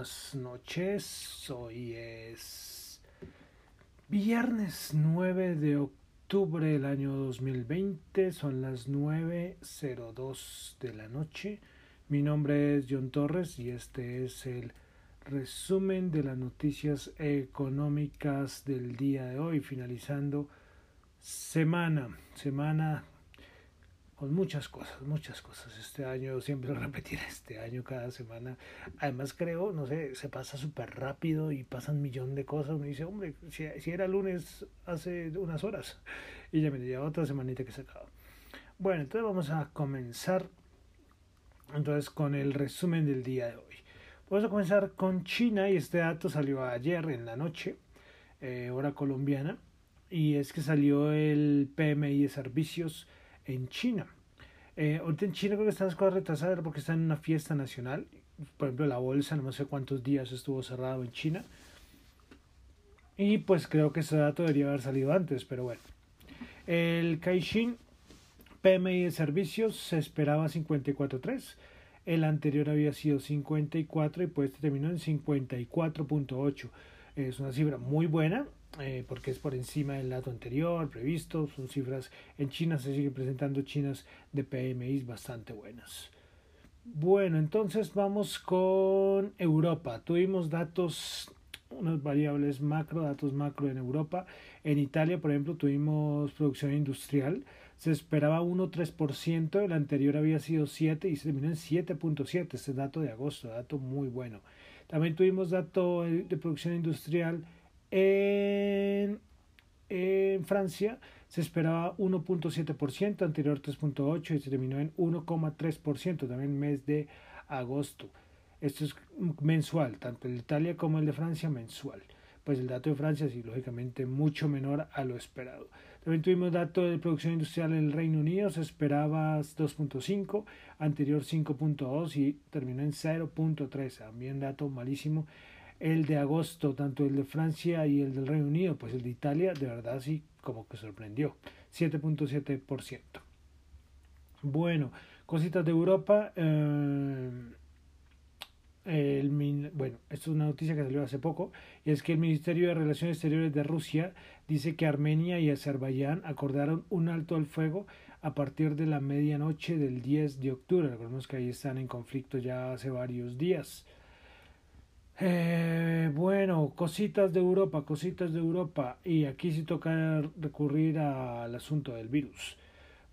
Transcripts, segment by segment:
buenas noches. Hoy es viernes 9 de octubre del año 2020. Son las 9.02 de la noche. Mi nombre es John Torres y este es el resumen de las noticias económicas del día de hoy, finalizando semana, semana con muchas cosas, muchas cosas. Este año, siempre lo repetiré, este año cada semana. Además creo, no sé, se pasa súper rápido y pasan un millón de cosas. Uno dice, hombre, si, era lunes hace unas horas y ya me lleva otra semanita que se acaba. Bueno, entonces vamos a comenzar entonces con el resumen del día de hoy. Vamos a comenzar con China y este dato salió ayer en la noche, eh, hora colombiana, y es que salió el PMI de servicios en China. Eh, ahorita en China creo que están las cosas retrasadas porque están en una fiesta nacional. Por ejemplo, la bolsa, no sé cuántos días estuvo cerrado en China. Y pues creo que ese dato debería haber salido antes, pero bueno. El Caixin PMI de servicios se esperaba 54.3. El anterior había sido 54 y pues terminó en 54.8. Es una cifra muy buena eh, porque es por encima del dato anterior previsto. Son cifras en China, se siguen presentando chinas de PMI bastante buenas. Bueno, entonces vamos con Europa. Tuvimos datos, unas variables macro, datos macro en Europa. En Italia, por ejemplo, tuvimos producción industrial. Se esperaba 1,3%, el anterior había sido 7 y se terminó en 7.7. Este dato de agosto, dato muy bueno. También tuvimos dato de producción industrial en, Francia se esperaba 1.7%, anterior 3.8% y se terminó en 1.3%, también mes de agosto. Esto es mensual, tanto el de Italia como el de Francia mensual. Pues el dato de Francia sí, lógicamente mucho menor a lo esperado. También tuvimos dato de producción industrial en el Reino Unido, se esperaba 2.5, anterior 5.2 y terminó en 0.3, también dato malísimo el de agosto, tanto el de Francia y el del Reino Unido, pues el de Italia, de verdad sí, como que sorprendió, 7.7%. Bueno, cositas de Europa. Eh, bueno, esto es una noticia que salió hace poco, y es que el Ministerio de Relaciones Exteriores de Rusia dice que Armenia y Azerbaiyán acordaron un alto al fuego a partir de la medianoche del 10 de octubre. Recordemos que ahí están en conflicto ya hace varios días. Eh, bueno, cositas de Europa, cositas de Europa. Y aquí sí toca recurrir al asunto del virus.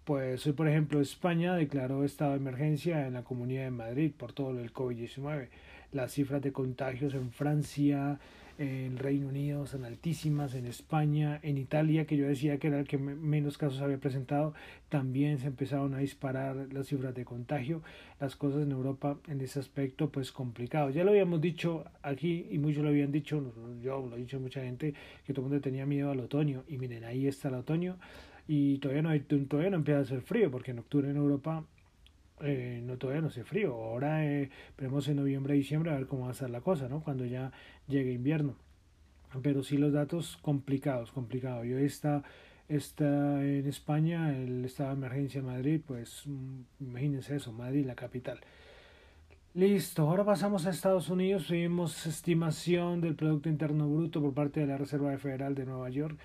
Pues hoy, por ejemplo, España declaró estado de emergencia en la Comunidad de Madrid por todo del COVID-19. Las cifras de contagios en Francia, en Reino Unido son altísimas, en España, en Italia, que yo decía que era el que menos casos había presentado, también se empezaron a disparar las cifras de contagio, las cosas en Europa en ese aspecto pues complicado. Ya lo habíamos dicho aquí y muchos lo habían dicho, yo lo he dicho mucha gente, que todo el mundo tenía miedo al otoño y miren, ahí está el otoño y todavía no, todavía no empieza a hacer frío porque en octubre en Europa eh, no todavía no hace frío. Ahora eh, en noviembre diciembre a ver cómo va a ser la cosa, ¿no? Cuando ya llegue invierno. Pero sí los datos complicados, complicados. Yo está, está en España, el estado de emergencia en Madrid, pues mm, imagínense eso, Madrid, la capital. Listo, ahora pasamos a Estados Unidos. Tuvimos estimación del Producto Interno Bruto por parte de la Reserva Federal de Nueva York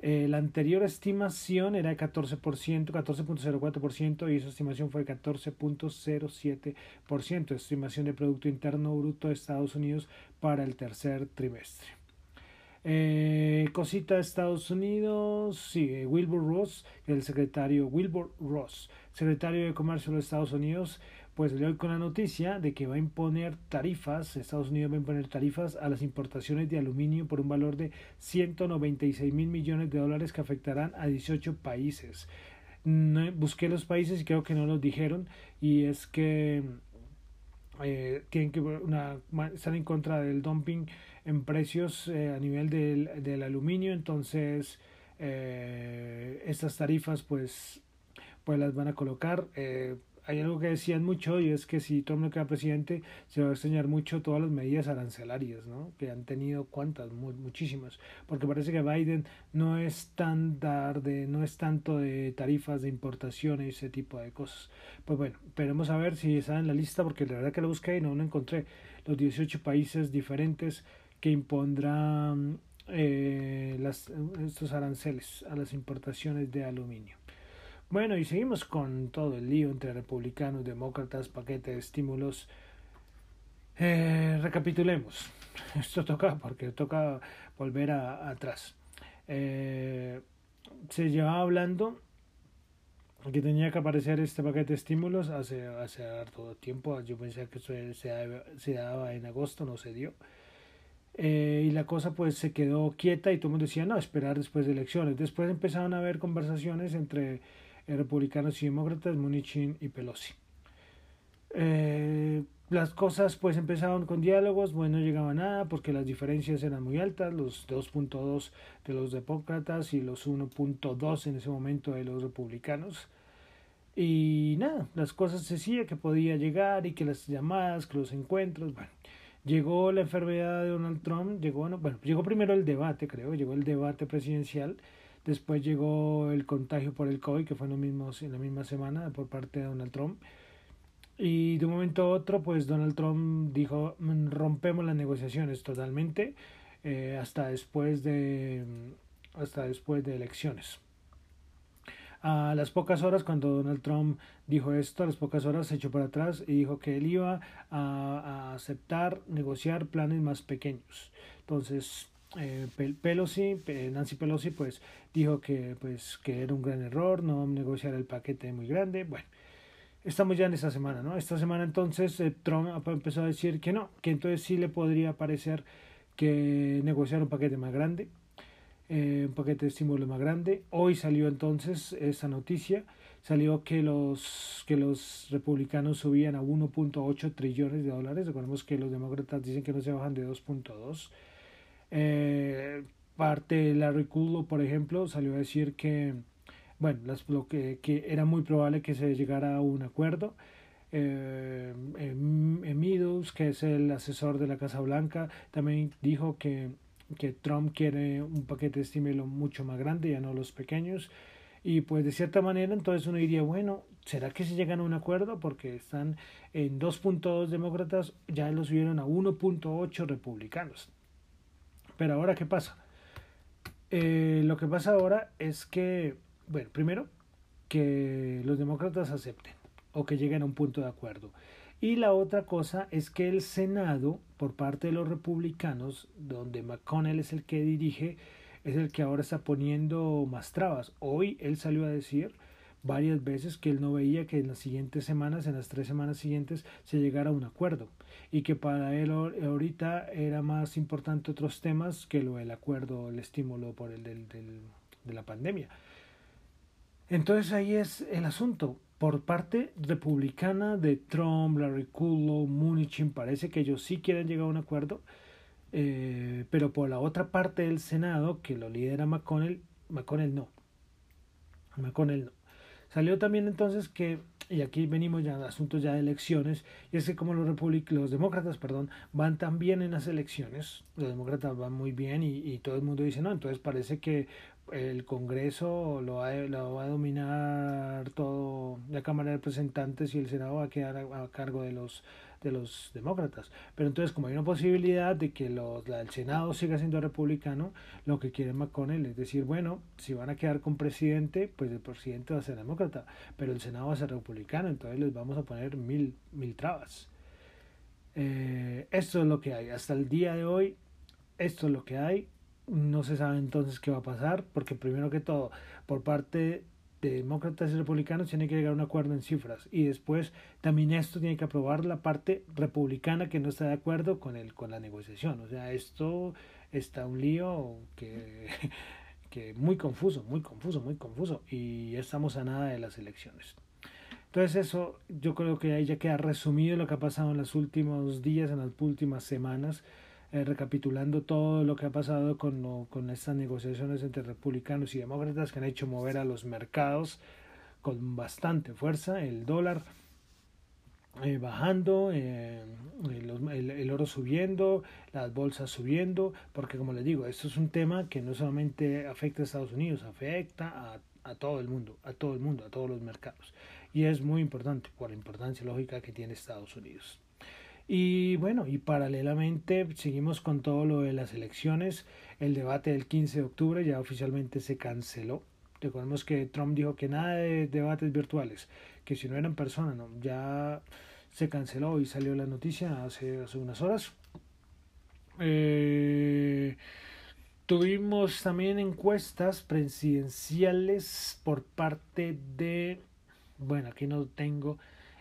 eh, la anterior estimación era de 14%, 14.04% y esa estimación fue de 14.07%, estimación de Producto Interno Bruto de Estados Unidos para el tercer trimestre. Eh, cosita de Estados Unidos, sí, eh, Wilbur Ross, el secretario Wilbur Ross, secretario de Comercio de los Estados Unidos, pues le doy con la noticia de que va a imponer tarifas, Estados Unidos va a imponer tarifas a las importaciones de aluminio por un valor de 196 mil millones de dólares que afectarán a 18 países. busqué los países y creo que no los dijeron y es que eh, tienen que una, están en contra del dumping en precios eh, a nivel del, del, aluminio entonces eh, estas tarifas pues pues las van a colocar hay algo que decían mucho y es que si Trump no queda presidente se va a extrañar mucho todas las medidas arancelarias, ¿no? Que han tenido cuantas, muchísimas, porque parece que Biden no es tan de, no es tanto de tarifas de importación y ese tipo de cosas. Pues bueno, esperemos a ver si está en la lista porque la verdad que lo busqué y no lo encontré. Los 18 países diferentes que impondrán eh, las, estos aranceles a las importaciones de aluminio. Bueno, y seguimos con todo el lío entre republicanos, demócratas, paquete de estímulos. Eh, recapitulemos. Esto toca porque toca volver a, atrás. Eh, se llevaba hablando que tenía que aparecer este paquete de estímulos hace, hace harto tiempo. Yo pensé que eso se, se daba en agosto, no se dio. Eh, y la cosa pues se quedó quieta y todo el mundo decía, no, esperar después de elecciones. Después empezaron a haber conversaciones entre republicanos y demócratas, Munichin y Pelosi. Eh, las cosas pues empezaron con diálogos, bueno, no llegaba nada porque las diferencias eran muy altas, los 2.2 de los demócratas y los 1.2 en ese momento de los republicanos. Y nada, las cosas se decía que podía llegar y que las llamadas, que los encuentros, bueno, llegó la enfermedad de Donald Trump, llegó, bueno, llegó primero el debate, creo, llegó el debate presidencial Después llegó el contagio por el COVID, que fue en, lo mismo, en la misma semana por parte de Donald Trump. Y de un momento a otro, pues Donald Trump dijo, mm, rompemos las negociaciones totalmente eh, hasta, después de, hasta después de elecciones. A las pocas horas, cuando Donald Trump dijo esto, a las pocas horas se echó para atrás y dijo que él iba a, a aceptar, negociar planes más pequeños. Entonces, eh, Pelosi, Nancy Pelosi, pues dijo que, pues, que era un gran error no negociar el paquete muy grande. Bueno, estamos ya en esta semana, ¿no? Esta semana entonces eh, Trump empezó a decir que no, que entonces sí le podría parecer que negociar un paquete más grande, eh, un paquete de estímulo más grande. Hoy salió entonces esa noticia, salió que los, que los republicanos subían a 1.8 trillones de dólares, recordemos que los demócratas dicen que no se bajan de 2.2 eh, parte Larry Kudlow, por ejemplo, salió a decir que, bueno, las, lo que, que, era muy probable que se llegara a un acuerdo. Eh, Meadows, que es el asesor de la Casa Blanca, también dijo que, que Trump quiere un paquete de estímulo mucho más grande, ya no los pequeños. Y pues de cierta manera entonces uno diría, bueno, ¿será que se llegan a un acuerdo? Porque están en 2.2 demócratas, ya lo subieron a 1.8 republicanos. Pero ahora, ¿qué pasa? Eh, lo que pasa ahora es que, bueno, primero, que los demócratas acepten o que lleguen a un punto de acuerdo. Y la otra cosa es que el Senado, por parte de los republicanos, donde McConnell es el que dirige, es el que ahora está poniendo más trabas. Hoy él salió a decir varias veces que él no veía que en las siguientes semanas, en las tres semanas siguientes, se llegara a un acuerdo y que para él ahorita era más importante otros temas que lo acuerdo, el estímulo por el del, de la pandemia. Entonces ahí es el asunto. Por parte republicana de Trump, Larry Kudlow, Munichin, parece que ellos sí quieren llegar a un acuerdo, eh, pero por la otra parte del Senado, que lo lidera McConnell, McConnell no. McConnell no. Salió también entonces que, y aquí venimos ya a asuntos ya de elecciones, y es que como los, los demócratas perdón, van tan bien en las elecciones, los demócratas van muy bien y, y todo el mundo dice, no, entonces parece que el Congreso lo va, lo va a dominar todo la Cámara de Representantes y el Senado va a quedar a cargo de los de los demócratas. Pero entonces, como hay una posibilidad de que los, el Senado siga siendo republicano, lo que quiere McConnell es decir, bueno, si van a quedar con presidente, pues el presidente va a ser demócrata, pero el Senado va a ser republicano, entonces les vamos a poner mil, mil trabas. Eh, esto es lo que hay. Hasta el día de hoy, esto es lo que hay. No se sabe entonces qué va a pasar, porque primero que todo, por parte de demócratas y republicanos tiene que llegar a un acuerdo en cifras. Y después también esto tiene que aprobar la parte republicana que no está de acuerdo con el con la negociación. O sea esto está un lío que que muy confuso muy confuso muy confuso. Y estamos a nada de las elecciones. Entonces eso yo creo que ahí ya queda resumido lo que ha pasado en los últimos días en las últimas semanas eh, recapitulando todo lo que ha pasado con, con estas negociaciones entre republicanos y demócratas que han hecho mover a los mercados con bastante fuerza, el dólar eh, bajando, eh, el, oro subiendo, las bolsas subiendo, porque como les digo, esto es un tema que no solamente afecta a Estados Unidos, afecta a, a todo el mundo, a todo el mundo, a todos los mercados. Y es muy importante por la importancia lógica que tiene Estados Unidos. Y bueno, y paralelamente seguimos con todo lo de las elecciones. El debate del 15 de octubre ya oficialmente se canceló. Recordemos que Trump dijo que nada de debates virtuales, que si no eran personas, no, ya se canceló y salió la noticia hace, hace unas horas. Eh, tuvimos también encuestas presidenciales por parte de, bueno, aquí no tengo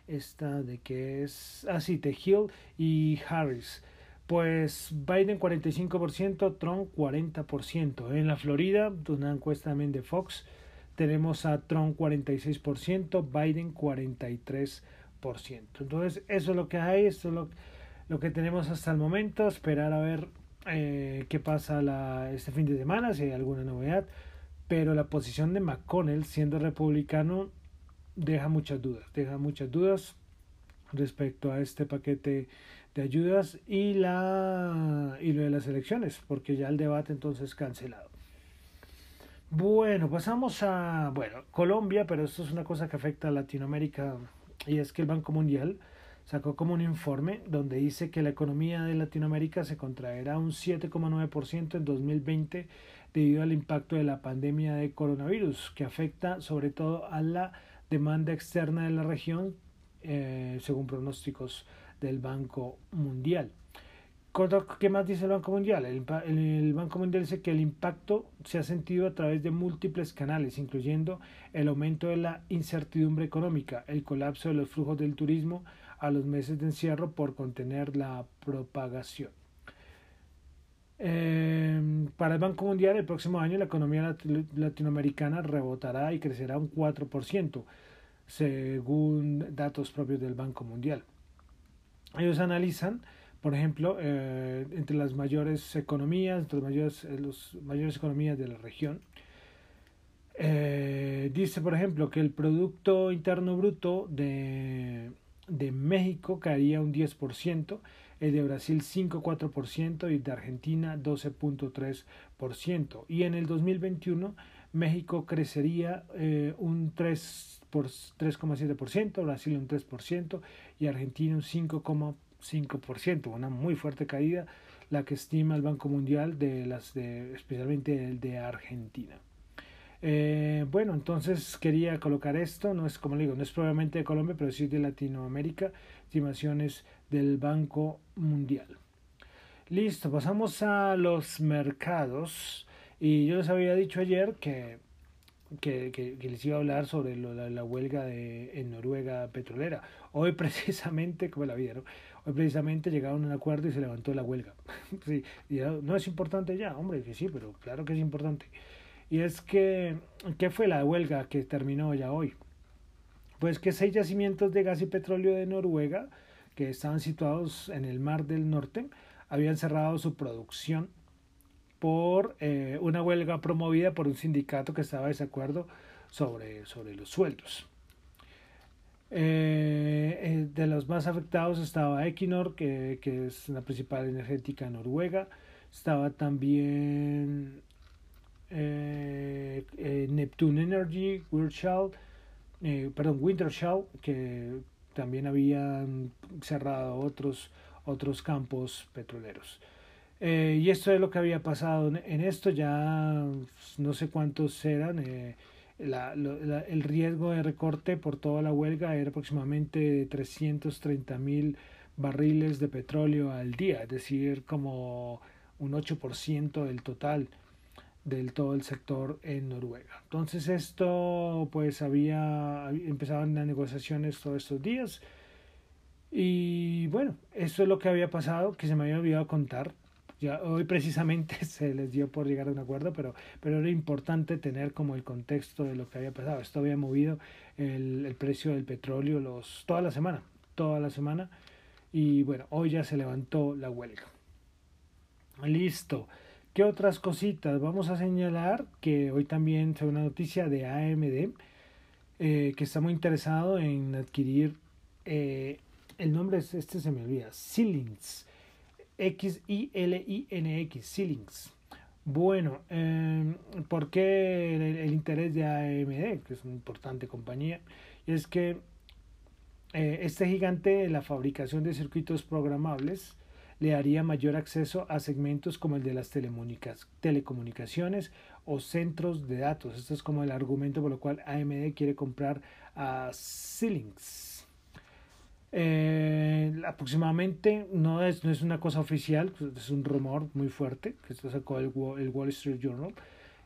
esta de que es, así, ah, Hill y Harris. Pues Biden 45%, Trump 40%. En la Florida, una encuesta también de Fox, tenemos a Trump 46%, Biden 43%. Entonces, eso es lo que hay, esto es lo, lo que tenemos hasta el momento. Esperar a ver eh, qué pasa la, este fin de semana, si hay alguna novedad. Pero la posición de McConnell, siendo republicano, deja muchas dudas. Deja muchas dudas respecto a este paquete de ayudas y la y lo de las elecciones, porque ya el debate entonces cancelado. Bueno, pasamos a bueno, Colombia, pero esto es una cosa que afecta a Latinoamérica y es que el Banco Mundial sacó como un informe donde dice que la economía de Latinoamérica se contraerá un 7,9% en 2020 debido al impacto de la pandemia de coronavirus, que afecta sobre todo a la demanda externa de la región, eh, según pronósticos del Banco Mundial. ¿Qué más dice el Banco Mundial? El, el, Banco Mundial dice que el impacto se ha sentido a través de múltiples canales, incluyendo el aumento de la incertidumbre económica, el colapso de los flujos del turismo a los meses de encierro por contener la propagación. Eh, para el Banco Mundial, el próximo año la economía latinoamericana rebotará y crecerá un 4%, según datos propios del Banco Mundial. Ellos analizan, por ejemplo, eh, entre las mayores economías, entre las mayores, eh, mayores economías de la región. dice, por ejemplo, que el Producto Interno Bruto de, de México caería un 10%, el de Brasil 5,4% y de Argentina 12,3%. Y en el 2021 México crecería eh, un 3,7%, Brasil un 3% y Argentina un 5,5%, una muy fuerte caída la que estima el Banco Mundial de las de especialmente el de Argentina. Eh, bueno, entonces quería colocar esto, no es como le digo, no es probablemente de Colombia, pero sí de Latinoamérica, estimaciones del Banco Mundial. Listo, pasamos a los mercados. Y yo les había dicho ayer que, que, les iba a hablar sobre la, huelga de, en Noruega petrolera. Hoy precisamente, como la vieron, hoy precisamente llegaron a un acuerdo y se levantó la huelga. sí, no es importante ya, hombre, que sí, pero claro que es importante. Y es que, ¿qué fue la huelga que terminó ya hoy? Pues que seis yacimientos de gas y petróleo de Noruega, que estaban situados en el Mar del Norte, habían cerrado su producción por eh, una huelga promovida por un sindicato que estaba de desacuerdo sobre, sobre los sueldos. Eh, eh, de los más afectados estaba Equinor, que, que, es la principal energética noruega. Estaba también Neptune Energy, Wintershall, eh, perdón, Wintershall, que también habían cerrado otros, otros campos petroleros. y esto es lo que había pasado en esto, ya no sé cuántos eran. el riesgo de recorte por toda la huelga era aproximadamente 330 mil barriles de petróleo al día, es decir, como un 8% del total del todo el sector en Noruega. Entonces esto pues había empezaban las negociaciones todos estos días y bueno, eso es lo que había pasado que se me había olvidado contar. Hoy precisamente se les dio por llegar a un acuerdo, pero, pero era importante tener como el contexto de lo que había pasado. Esto había movido el, el precio del petróleo los, toda la semana, toda la semana. Y bueno, hoy ya se levantó la huelga. Listo. ¿Qué otras cositas? Vamos a señalar que hoy también se una noticia de AMD eh, que está muy interesado en adquirir eh, el nombre es, este se me olvida, Xilinx, X-I-L-I-N-X, Xilinx. Bueno, eh, ¿por qué el, interés de AMD, que es una importante compañía? Es que eh, este gigante de la fabricación de circuitos programables le daría mayor acceso a segmentos como el de las telecomunicaciones o centros de datos. Esto es como el argumento por lo cual AMD quiere comprar a Xilinx. Eh, aproximadamente no es, una cosa oficial, es un rumor muy fuerte que esto sacó el, el Wall Street Journal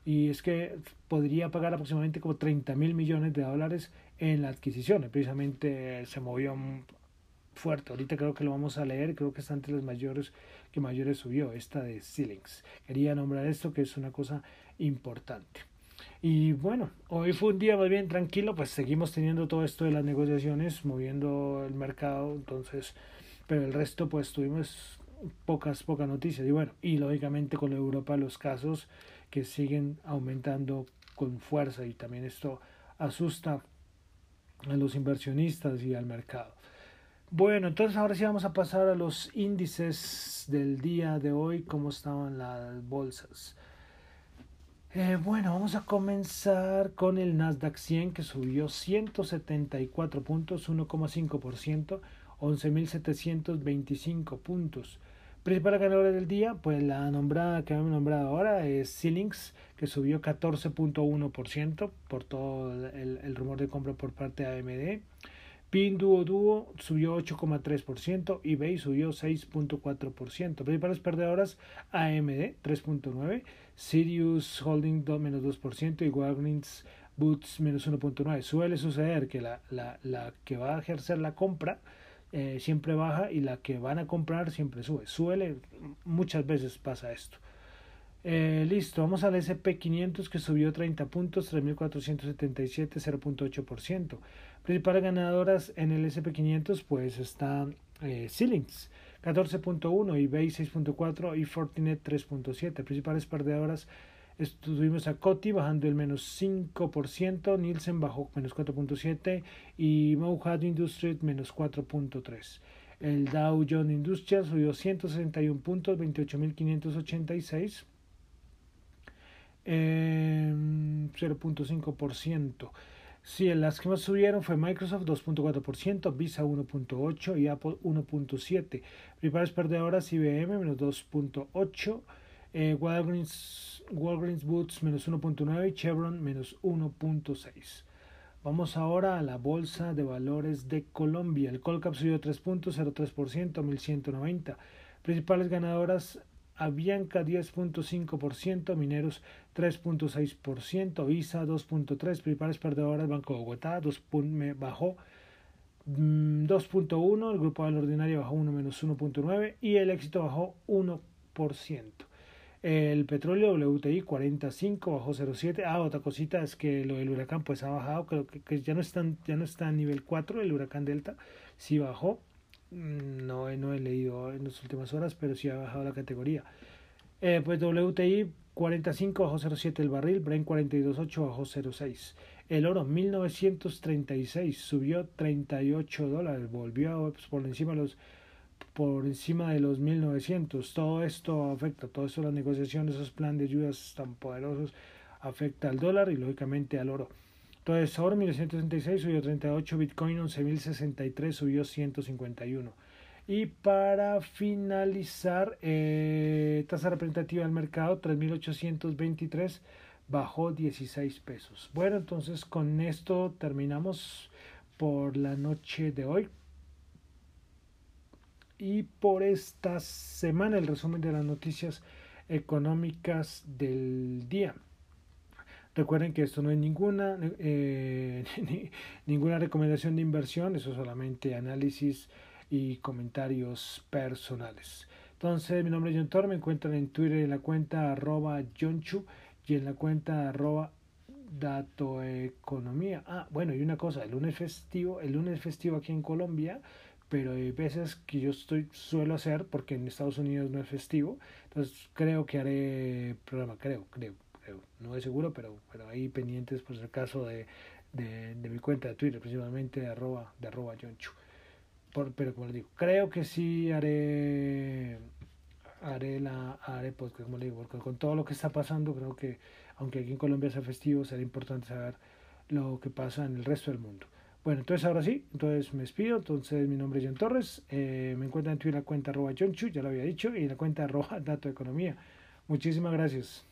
y es que podría pagar aproximadamente como 30 mil millones de dólares en la adquisición. Precisamente se movió fuerte. Ahorita creo que lo vamos a leer, creo que está entre los mayores que mayores subió, esta de Xilinx. Quería nombrar esto que es una cosa importante. Y bueno, hoy fue un día más bien tranquilo, pues seguimos teniendo todo esto de las negociaciones, moviendo el mercado, entonces, pero el resto pues tuvimos pocas, pocas noticias. Y bueno, y lógicamente con Europa los casos que siguen aumentando con fuerza y también esto asusta a los inversionistas y al mercado. Bueno, entonces ahora sí vamos a pasar a los índices del día de hoy, cómo estaban las bolsas. Eh, bueno, vamos a comenzar con el Nasdaq 100 que subió 174 puntos, 1,5%, 11.725 puntos. Principal ganadora del día, pues la nombrada que hemos nombrado ahora es Xilinx, que subió 14.1% por todo el, rumor de compra por parte de AMD. Pinduoduo subió 8,3%, eBay subió 6.4%. Principales perdedoras AMD 3.9%, Sirius Holding menos 2% y Walgreens Boots menos 1.9%. Suele suceder que la, la, la que va a ejercer la compra eh, siempre baja y la que van a comprar siempre sube. Suele, muchas veces pasa esto. Eh, listo, vamos al SP500 que subió 30 puntos, 3.477, 0.8%. Principales ganadoras en el SP500 pues están eh, 14.1, eBay 6.4 y Fortinet 3.7. Principales perdedoras Estuvimos a Coti bajando el menos 5%, Nielsen bajó menos 4.7% y Mohad Industries menos 4.3%. El Dow Jones Industrial subió 161 puntos, 28.586, eh, 0.5%. Sí, las que más subieron fue Microsoft 2.4%, Visa 1.8% y Apple 1.7%. Principales perdedoras IBM menos 2.8%. Eh, Walgreens, Walgreens Boots menos 1.9 y Chevron menos 1.6. Vamos ahora a la Bolsa de Valores de Colombia. El Colcap subió 3.03%, 1190. Principales ganadoras Avianca 10.5%, Mineros 3.6%, ISA 2.3%, principales perdedoras Banco de Bogotá 2. bajó 2.1%, mm, el Grupo del Ordinario bajó 1 menos 1.9% y el Éxito bajó 1%. El petróleo WTI 45 bajó 0.7. Ah, otra cosita es que lo del huracán pues ha bajado, creo que, ya, no está, ya no está a nivel 4 el huracán Delta, sí bajó. Mm, no, no he leído en las últimas horas, pero sí ha bajado la categoría. Eh, pues WTI 45 bajó 0.7 el barril, Brent 42.8 bajó 0.6. El oro 1936 subió 38 dólares, volvió pues, por encima de los por encima de los 1900. Todo esto afecta, todo esto, las negociaciones, esos planes de ayudas tan poderosos, afecta al dólar y lógicamente al oro. Entonces, oro 1966 subió 38, Bitcoin 11.063 subió 151. Y para finalizar, eh, tasa representativa del mercado 3.823 bajó 16 pesos. Bueno, entonces con esto terminamos por la noche de hoy y por esta semana el resumen de las noticias económicas del día. Recuerden que esto no es ninguna, eh, ninguna recomendación de inversión, eso es solamente análisis y comentarios personales. Entonces, mi nombre es John Tor, me encuentran en Twitter en la cuenta arroba y en la cuenta arroba datoeconomía. Ah, bueno, y una cosa, el lunes festivo, el lunes festivo aquí en Colombia, pero hay veces que yo estoy suelo hacer porque en Estados Unidos no es festivo entonces creo que haré programa creo creo no es seguro pero pero ahí pendientes por el caso de, de, mi cuenta de Twitter principalmente de arroba de arroba pero como le digo, creo que sí haré haré la haré podcast, como le digo, porque con todo lo que está pasando, creo que aunque aquí en Colombia sea festivo, será importante saber lo que pasa en el resto del mundo. Bueno, entonces ahora sí, entonces me despido. Entonces mi nombre es John Torres. Eh, me encuentran en Twitter la cuenta arroba John Chu, ya lo había dicho, y la cuenta arroba Dato Economía. Muchísimas gracias.